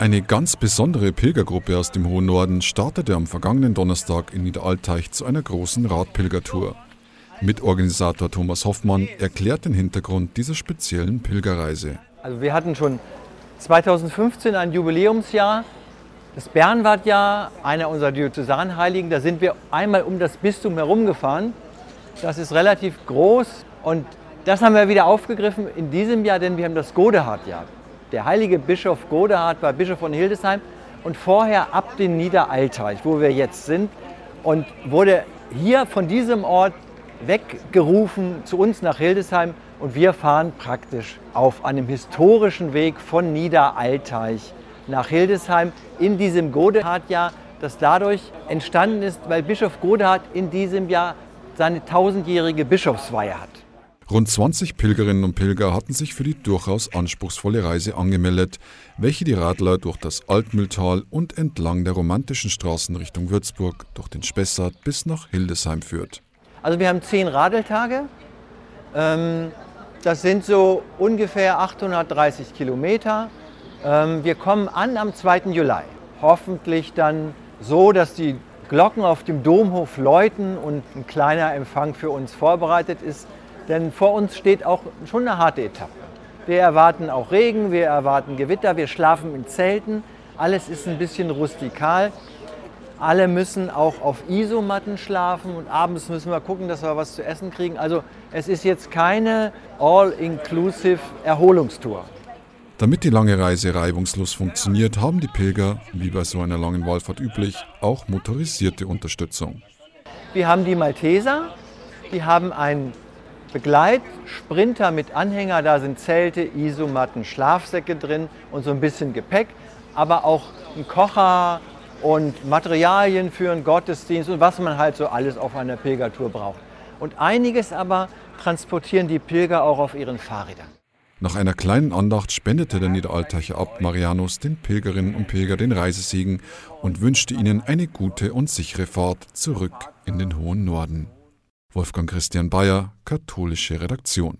Eine ganz besondere Pilgergruppe aus dem hohen Norden startete am vergangenen Donnerstag in Niederalteich zu einer großen Radpilgertour. Mitorganisator Thomas Hoffmann erklärt den Hintergrund dieser speziellen Pilgerreise. Also wir hatten schon 2015 ein Jubiläumsjahr, das Bernwardjahr, einer unserer Diözesanheiligen. Da sind wir einmal um das Bistum herumgefahren. Das ist relativ groß und das haben wir wieder aufgegriffen in diesem Jahr, denn wir haben das Godehardjahr. Der heilige Bischof Godehard war Bischof von Hildesheim und vorher ab den Niederalteich, wo wir jetzt sind, und wurde hier von diesem Ort weggerufen zu uns nach Hildesheim und wir fahren praktisch auf einem historischen Weg von Niederalteich nach Hildesheim in diesem Godehardjahr, das dadurch entstanden ist, weil Bischof Godehard in diesem Jahr seine tausendjährige Bischofsweihe hat. Rund 20 Pilgerinnen und Pilger hatten sich für die durchaus anspruchsvolle Reise angemeldet, welche die Radler durch das Altmühltal und entlang der romantischen Straßen Richtung Würzburg, durch den Spessart bis nach Hildesheim führt. Also wir haben zehn Radeltage. Ähm, das sind so ungefähr 830 Kilometer. Ähm, wir kommen an am 2. Juli. Hoffentlich dann so, dass die Glocken auf dem Domhof läuten und ein kleiner Empfang für uns vorbereitet ist. Denn vor uns steht auch schon eine harte Etappe. Wir erwarten auch Regen, wir erwarten Gewitter, wir schlafen in Zelten. Alles ist ein bisschen rustikal. Alle müssen auch auf Isomatten schlafen und abends müssen wir gucken, dass wir was zu essen kriegen. Also es ist jetzt keine all-inclusive Erholungstour. Damit die lange Reise reibungslos funktioniert, haben die Pilger, wie bei so einer langen Wallfahrt üblich, auch motorisierte Unterstützung. Wir haben die Malteser, die haben ein Begleitsprinter mit Anhänger, da sind Zelte, Isomatten, Schlafsäcke drin und so ein bisschen Gepäck, aber auch ein Kocher und Materialien für einen Gottesdienst und was man halt so alles auf einer Pilgertour braucht. Und einiges aber transportieren die Pilger auch auf ihren Fahrrädern. Nach einer kleinen Andacht spendete der Niederalteicher Abt Marianus den Pilgerinnen und Pilger den Reisesegen und wünschte ihnen eine gute und sichere Fahrt zurück in den hohen Norden. Wolfgang Christian Bayer, Katholische Redaktion.